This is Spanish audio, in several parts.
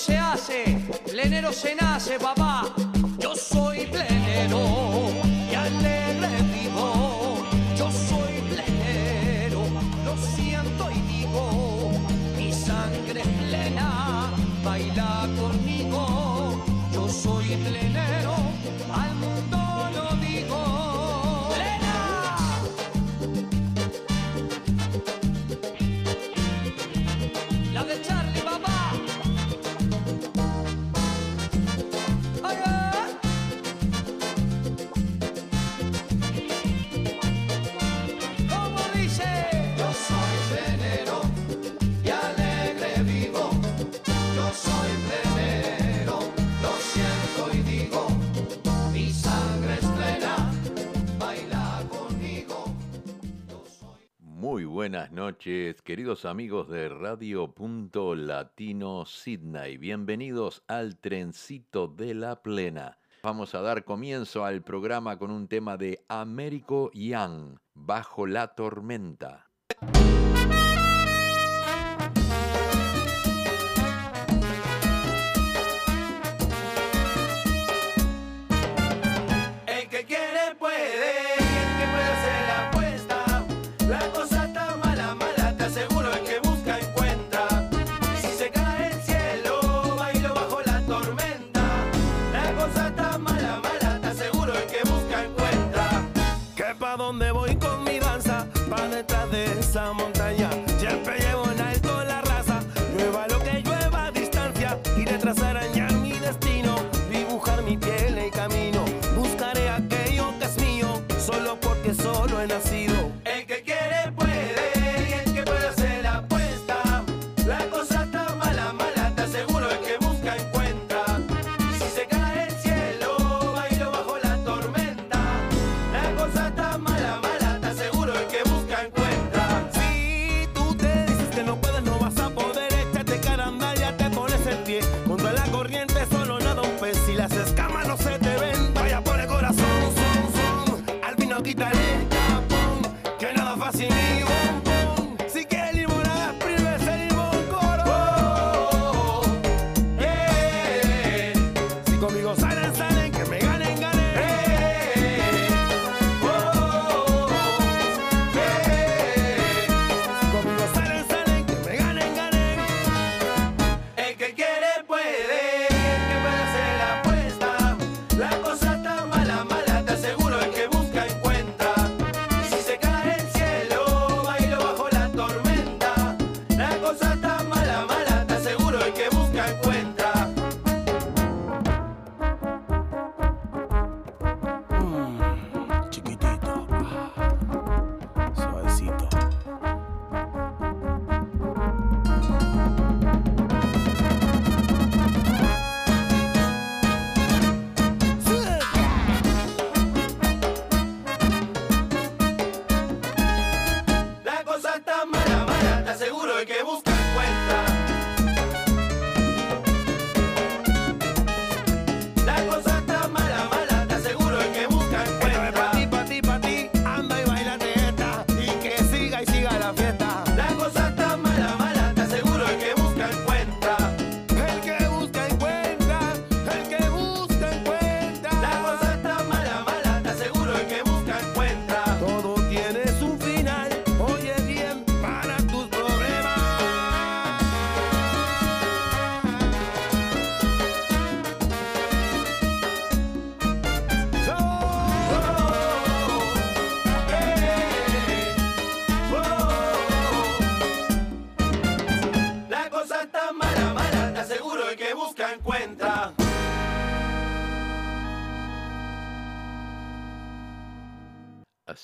se hace, plenero se nace, papá. Yo soy plenero. buenas noches, queridos amigos de Radio Punto Latino Sydney. Bienvenidos al trencito de la plena. Vamos a dar comienzo al programa con un tema de Américo Young, Bajo la Tormenta. pa' donde voy con mi danza, pa' detrás de esa mujer.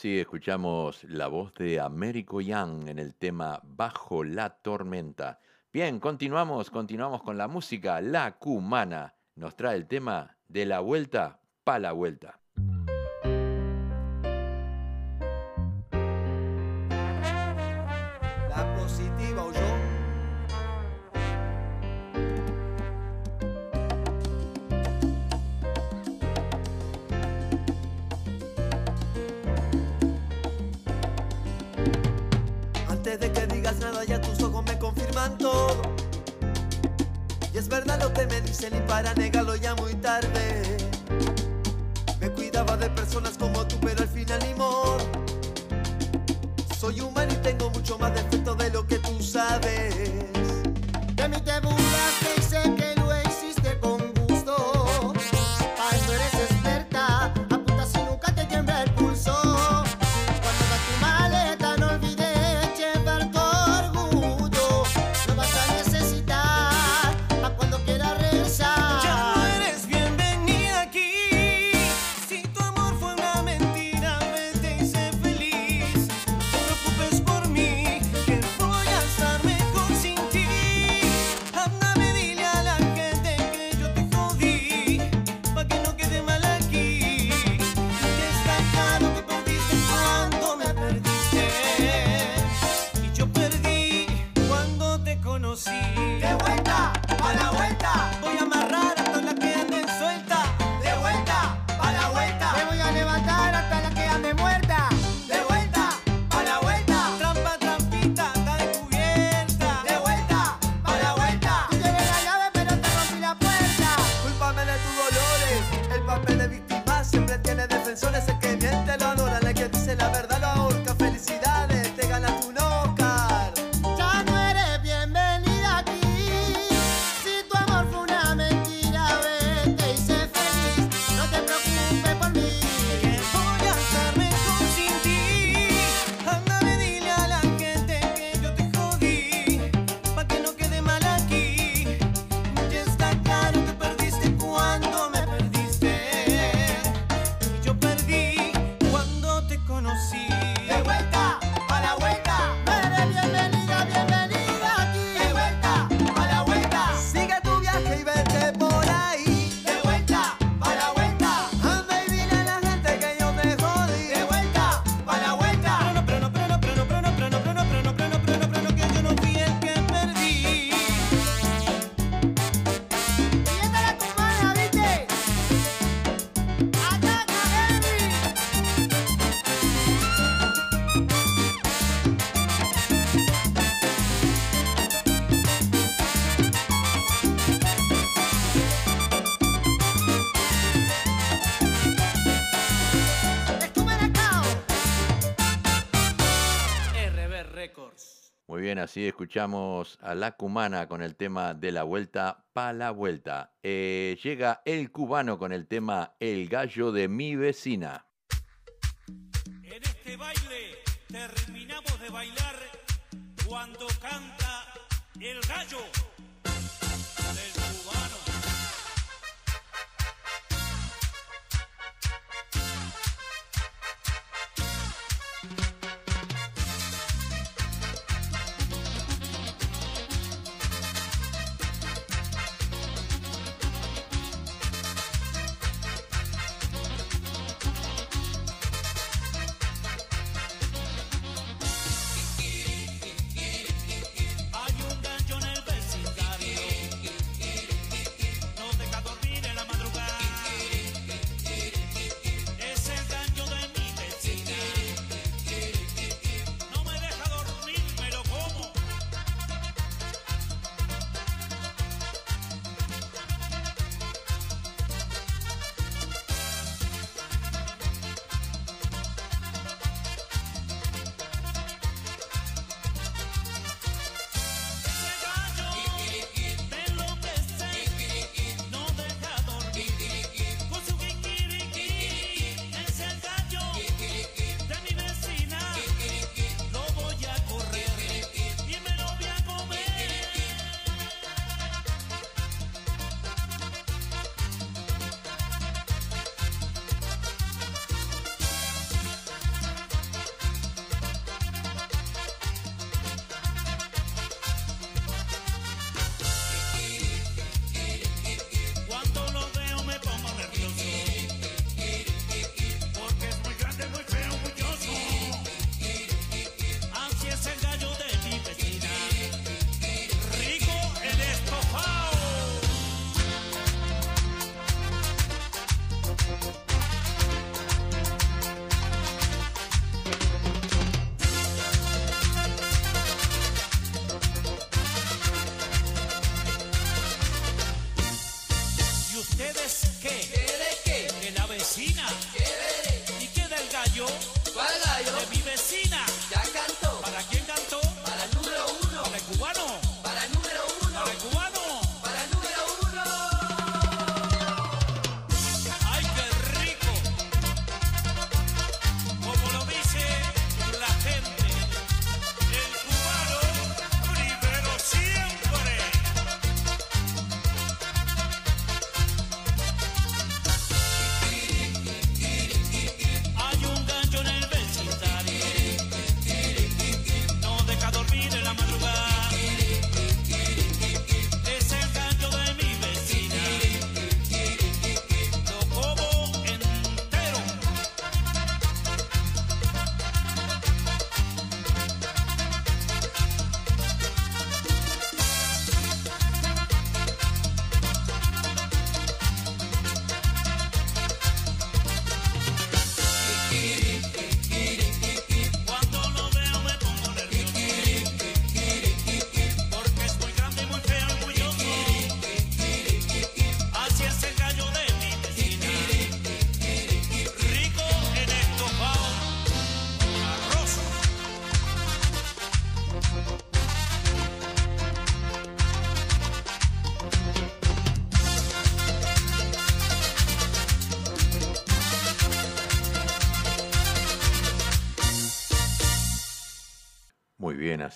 Escuchamos la voz de Américo Young en el tema Bajo la Tormenta. Bien, continuamos, continuamos con la música. La Cumana nos trae el tema de la vuelta pa' la vuelta. La positiva Y es verdad lo que me dicen y para negarlo ya muy tarde. Me cuidaba de personas como tú, pero al final ni more. Soy humano y tengo mucho más defecto de lo que tú sabes. De mí te burlaste y se Así escuchamos a La Cumana con el tema de la vuelta pa' la vuelta. Eh, llega El Cubano con el tema El gallo de mi vecina. En este baile terminamos de bailar cuando canta el gallo.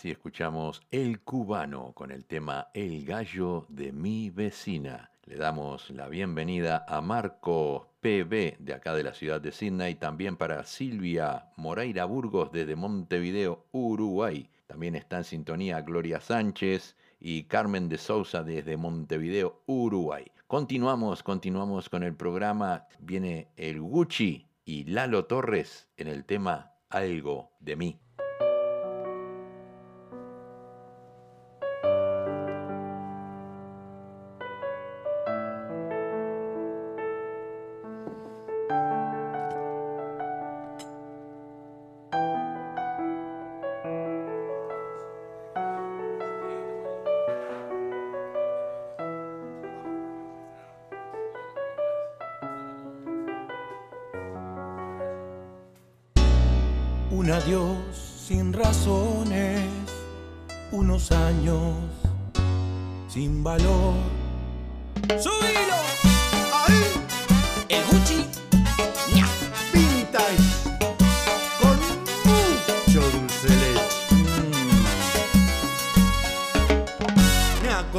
Así escuchamos El Cubano con el tema El Gallo de mi vecina. Le damos la bienvenida a Marco PB de acá de la ciudad de Sydney, también para Silvia Moreira Burgos desde Montevideo, Uruguay. También está en sintonía Gloria Sánchez y Carmen de Sousa desde Montevideo, Uruguay. Continuamos, continuamos con el programa. Viene el Gucci y Lalo Torres en el tema Algo de mí.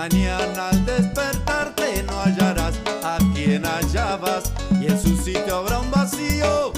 Mañana al despertarte no hallarás a quien hallabas y en su sitio habrá un vacío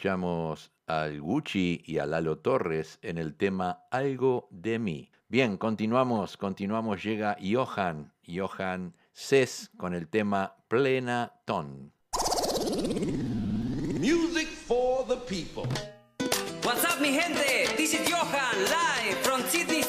escuchamos al Gucci y a Lalo Torres en el tema Algo de mí. Bien, continuamos, continuamos. Llega Johan, Johan Cés con el tema Plena Ton. Music for the people. What's up, mi gente? This is Johan, live from Sydney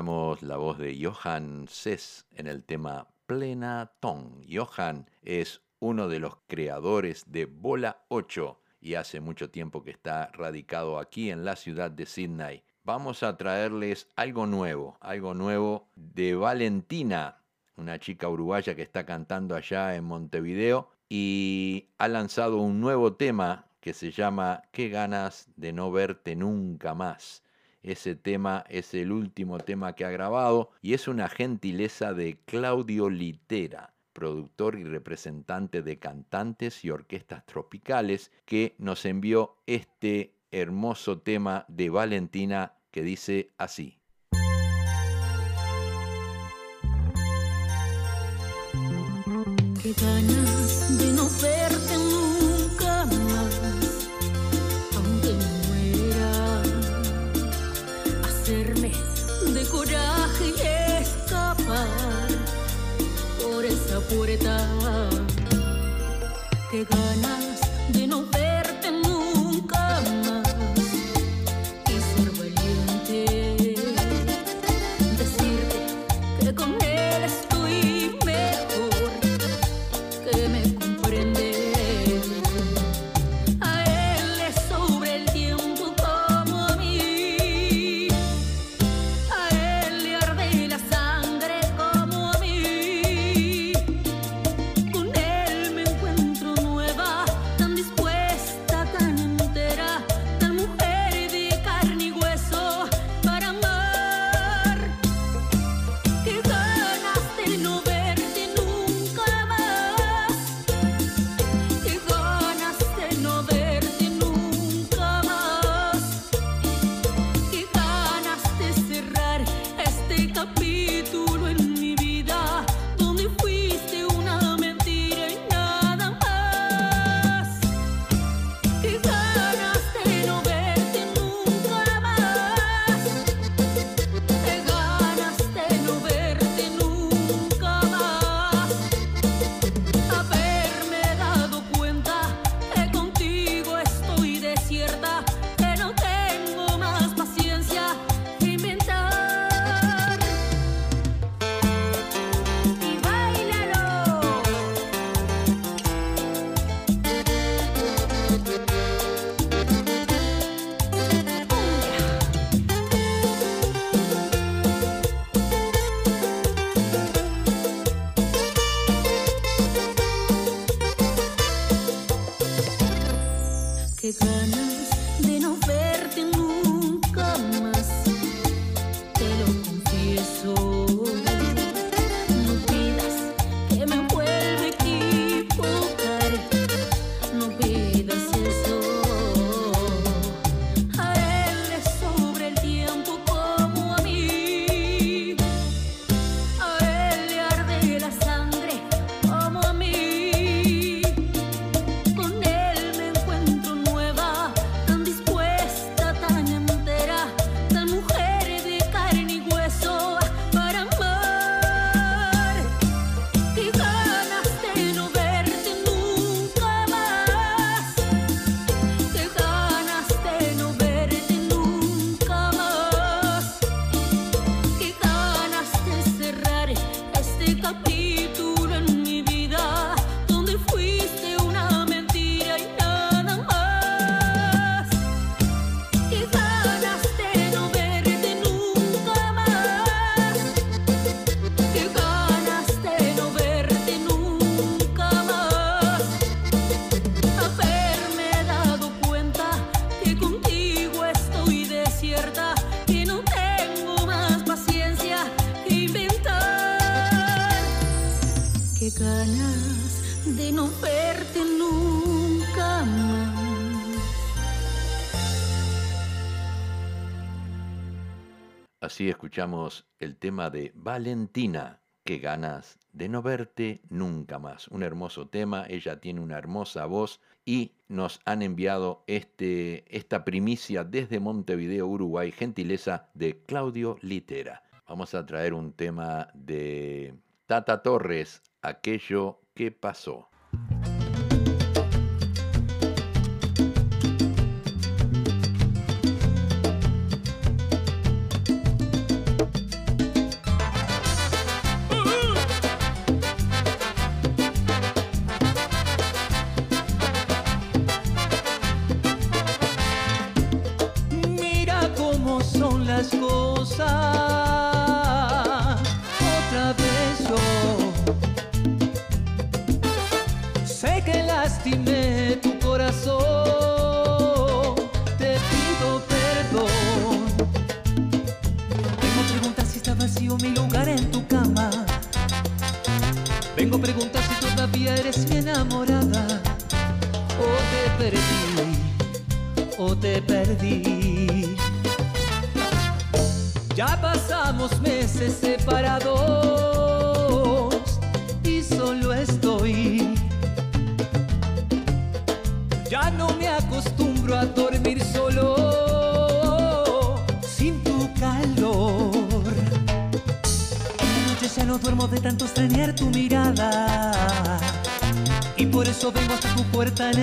la voz de Johan Sess en el tema Plena Ton. Johan es uno de los creadores de Bola 8 y hace mucho tiempo que está radicado aquí en la ciudad de Sydney. Vamos a traerles algo nuevo, algo nuevo de Valentina, una chica uruguaya que está cantando allá en Montevideo y ha lanzado un nuevo tema que se llama Qué ganas de no verte nunca más. Ese tema es el último tema que ha grabado y es una gentileza de Claudio Litera, productor y representante de cantantes y orquestas tropicales, que nos envió este hermoso tema de Valentina que dice así. Because el tema de Valentina, qué ganas de no verte nunca más. Un hermoso tema, ella tiene una hermosa voz y nos han enviado este, esta primicia desde Montevideo, Uruguay, gentileza de Claudio Litera. Vamos a traer un tema de Tata Torres, aquello que pasó.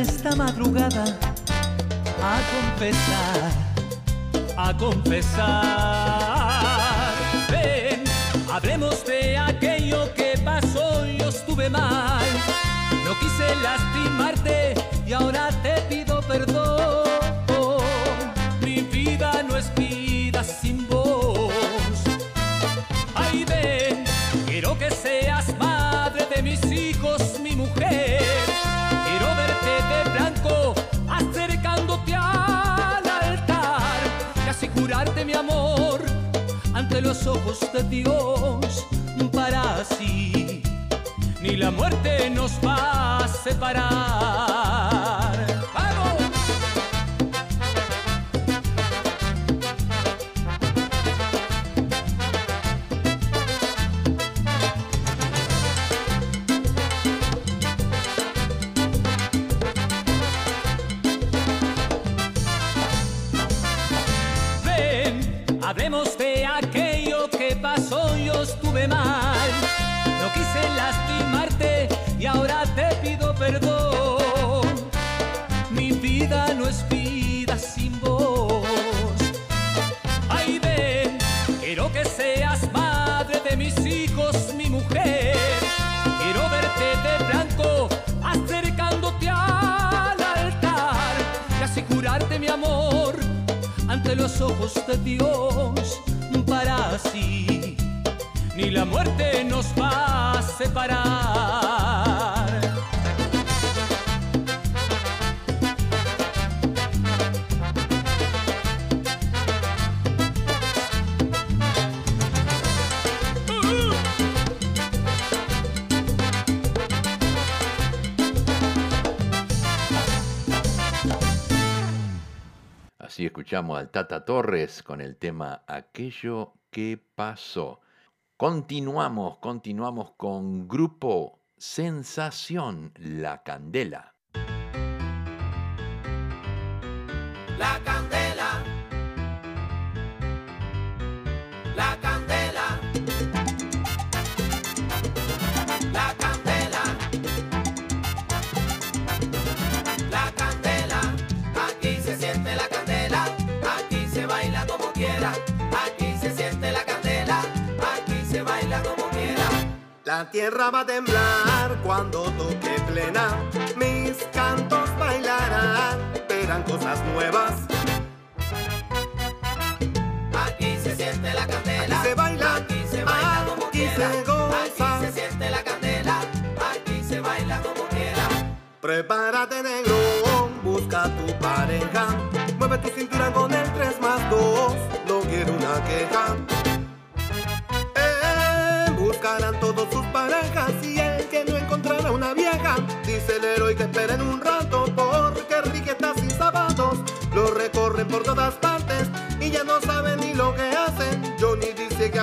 Esta madrugada a confesar, a confesar. Ven, hablemos de aquello que pasó, yo estuve mal. No quise lastimarte y ahora te pido perdón. Ante los ojos de Dios para así ni la muerte nos va a separar. Mi amor ante los ojos de Dios para así ni la muerte nos va a separar. Escuchamos al Tata Torres con el tema Aquello que pasó. Continuamos, continuamos con Grupo Sensación La Candela. La candela. La tierra va a temblar cuando toque plena. Mis cantos bailarán, verán cosas nuevas. Aquí se siente la candela. Aquí se baila, Aquí se baila como aquí quiera. se goza. Aquí se siente la candela. Aquí se baila como quiera. Prepárate negro, busca tu pareja. Mueve tu cintura con el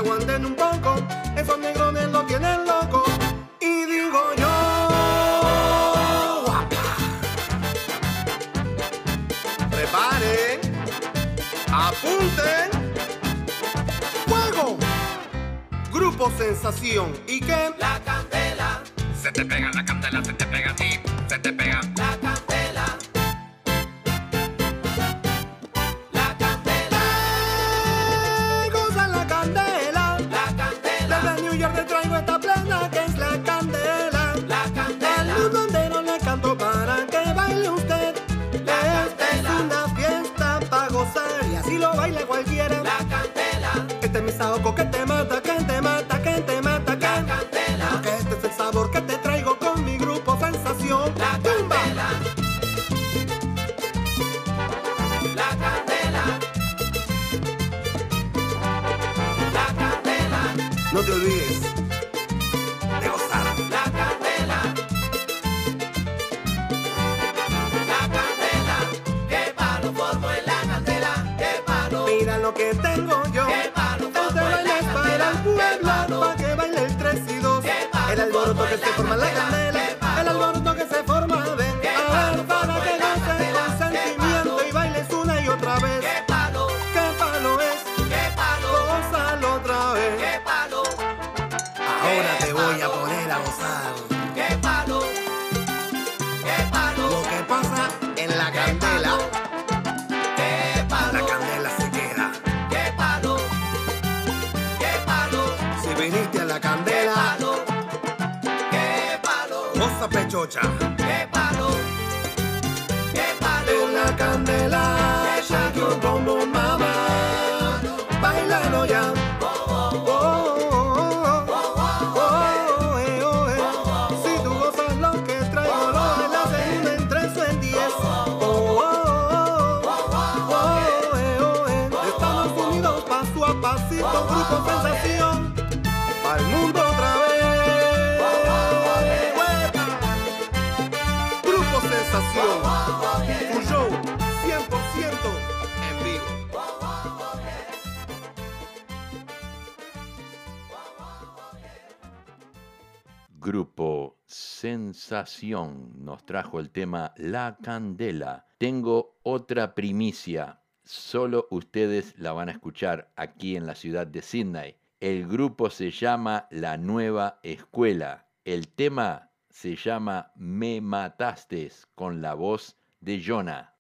aguanten un poco, esos negrones lo tienen loco. Y digo yo, guapa. Preparen, apunten, fuego. Grupo Sensación y que la candela se te pega, la candela se te pega. Naoko grupo Sensación nos trajo el tema La Candela. Tengo otra primicia, solo ustedes la van a escuchar aquí en la ciudad de Sydney. El grupo se llama La Nueva Escuela. El tema se llama Me Mataste con la voz de Jonah.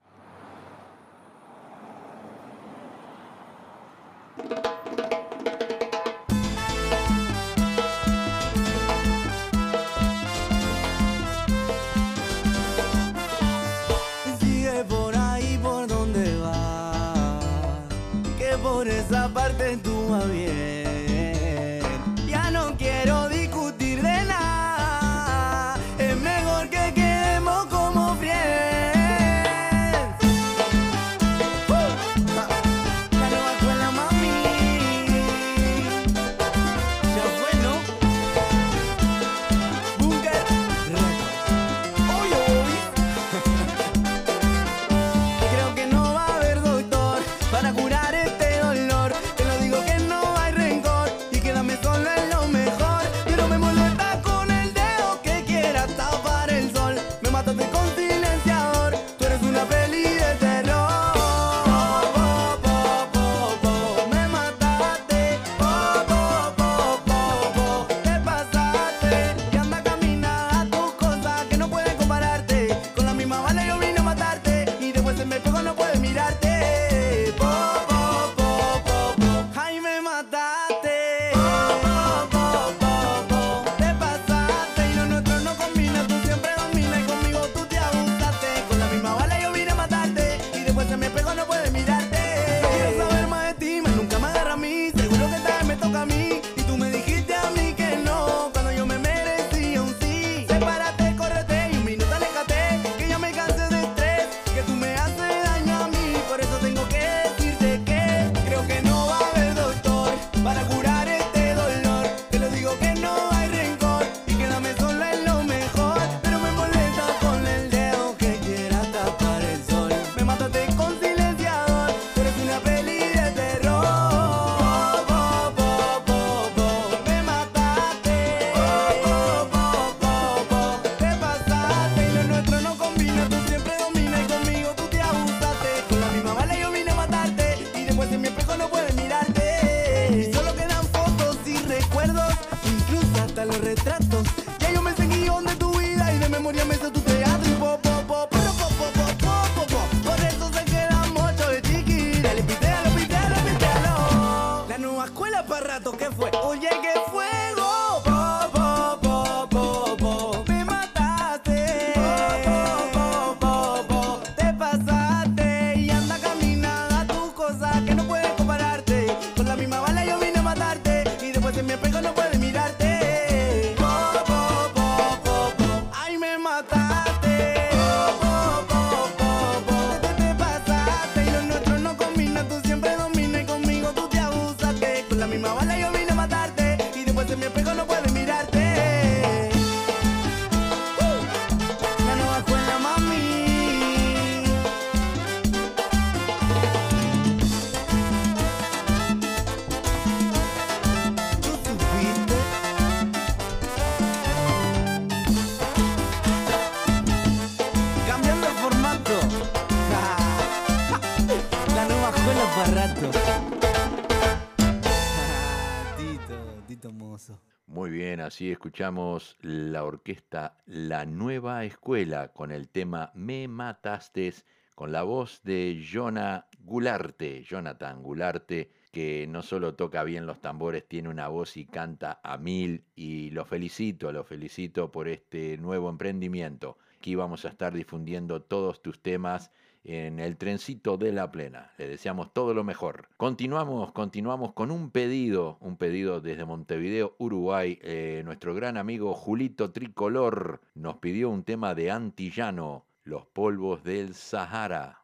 escuchamos la orquesta La Nueva Escuela con el tema Me Mataste con la voz de Jonah Gularte, Jonathan Gularte, que no solo toca bien los tambores, tiene una voz y canta a mil y lo felicito, lo felicito por este nuevo emprendimiento. Aquí vamos a estar difundiendo todos tus temas en el trencito de la plena. Le deseamos todo lo mejor. Continuamos, continuamos con un pedido, un pedido desde Montevideo, Uruguay. Eh, nuestro gran amigo Julito Tricolor nos pidió un tema de Antillano, los polvos del Sahara.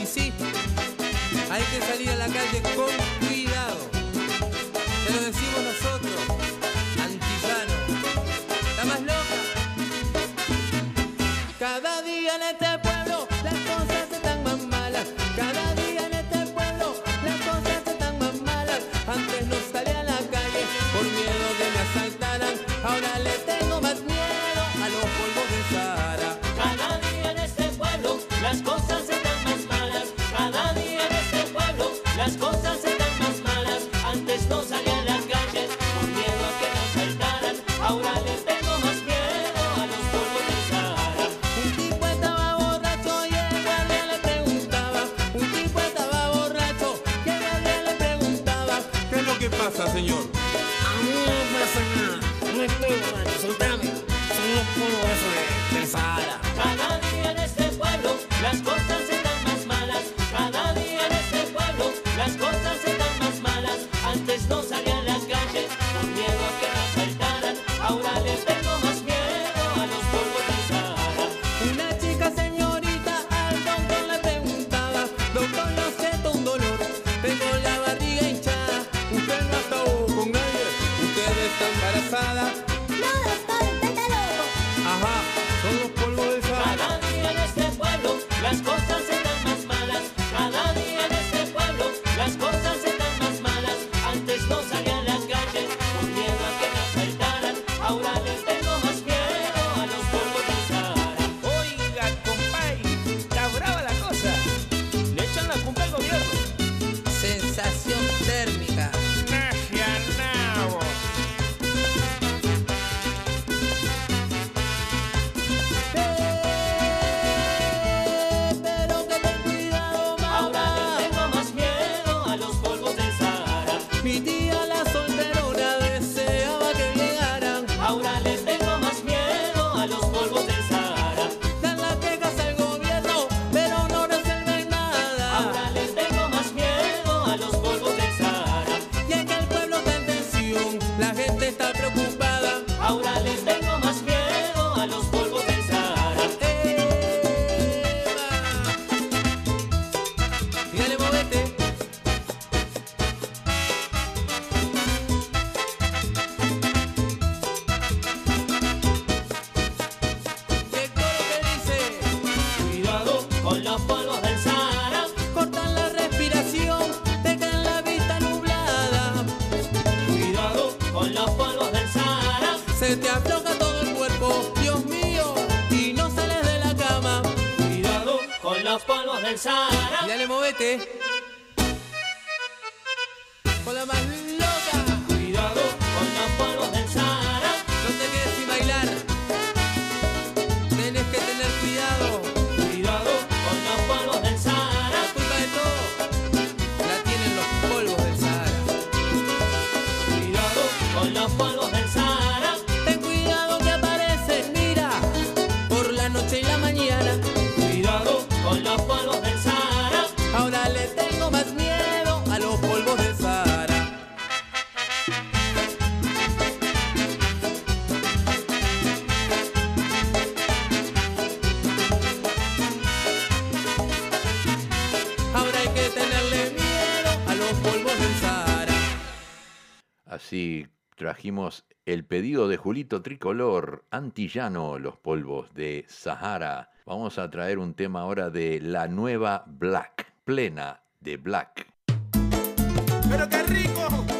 Y sí, hay que salir a la calle con cuidado. Te lo decimos nosotros. pedido de Julito Tricolor, Antillano, los polvos de Sahara. Vamos a traer un tema ahora de la nueva Black, plena de Black. ¡Pero qué rico!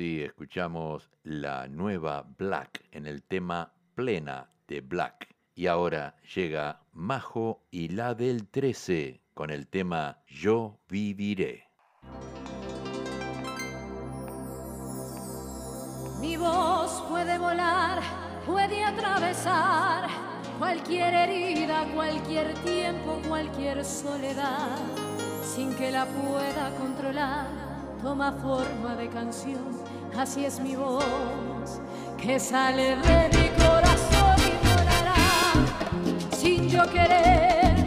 Escuchamos la nueva Black en el tema Plena de Black. Y ahora llega Majo y la del 13 con el tema Yo viviré. Mi voz puede volar, puede atravesar cualquier herida, cualquier tiempo, cualquier soledad, sin que la pueda controlar, toma forma de canción así es mi voz, que sale de mi corazón y volará, sin yo querer,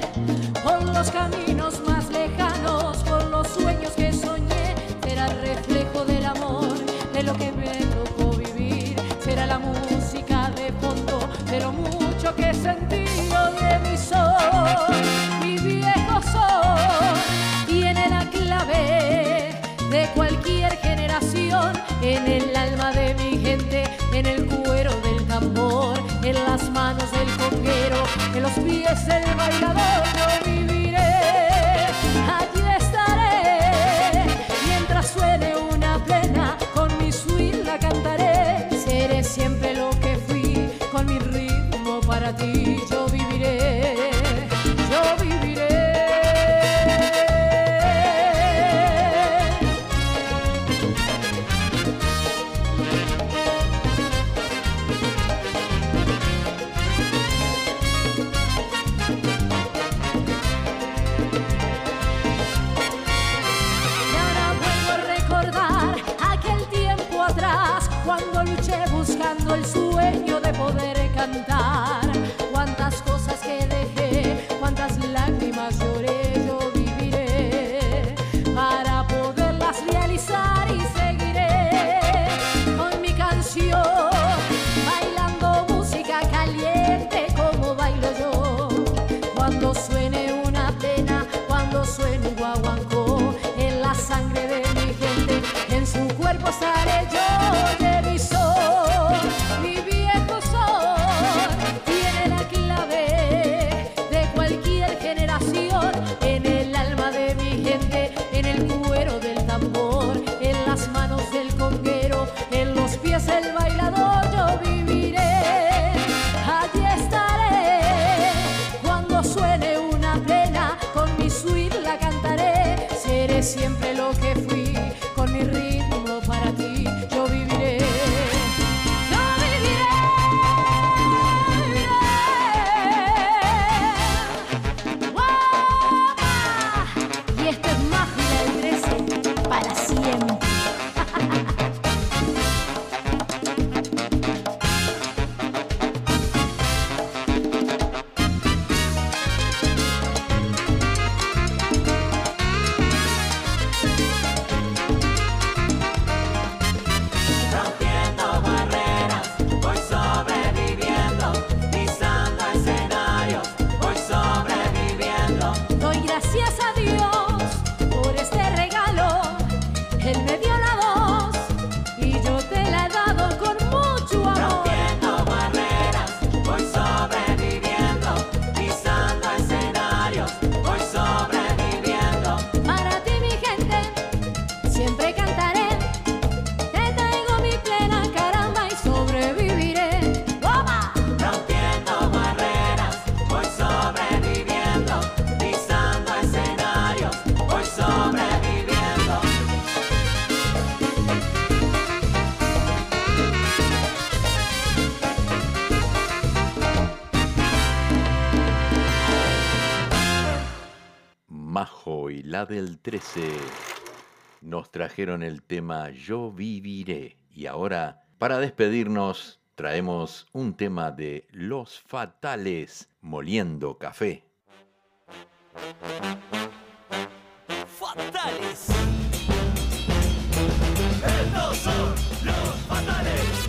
por los caminos más lejanos, por los sueños que soñé, será reflejo del amor, de lo que me tocó vivir, será la música de fondo, de lo mucho que sentí del conguero, en los pies del bailador, yo viviré, allí estaré, mientras suene una plena, con mi swing la cantaré, seré siempre lo que fui, con mi ritmo para ti, yo viviré, Del 13 nos trajeron el tema Yo viviré. Y ahora, para despedirnos, traemos un tema de Los Fatales, Moliendo Café. Fatales. Estos son los fatales.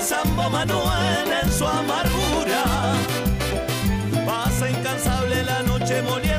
el Sambo Manuel en su amargura. Pasa incansable la noche molida.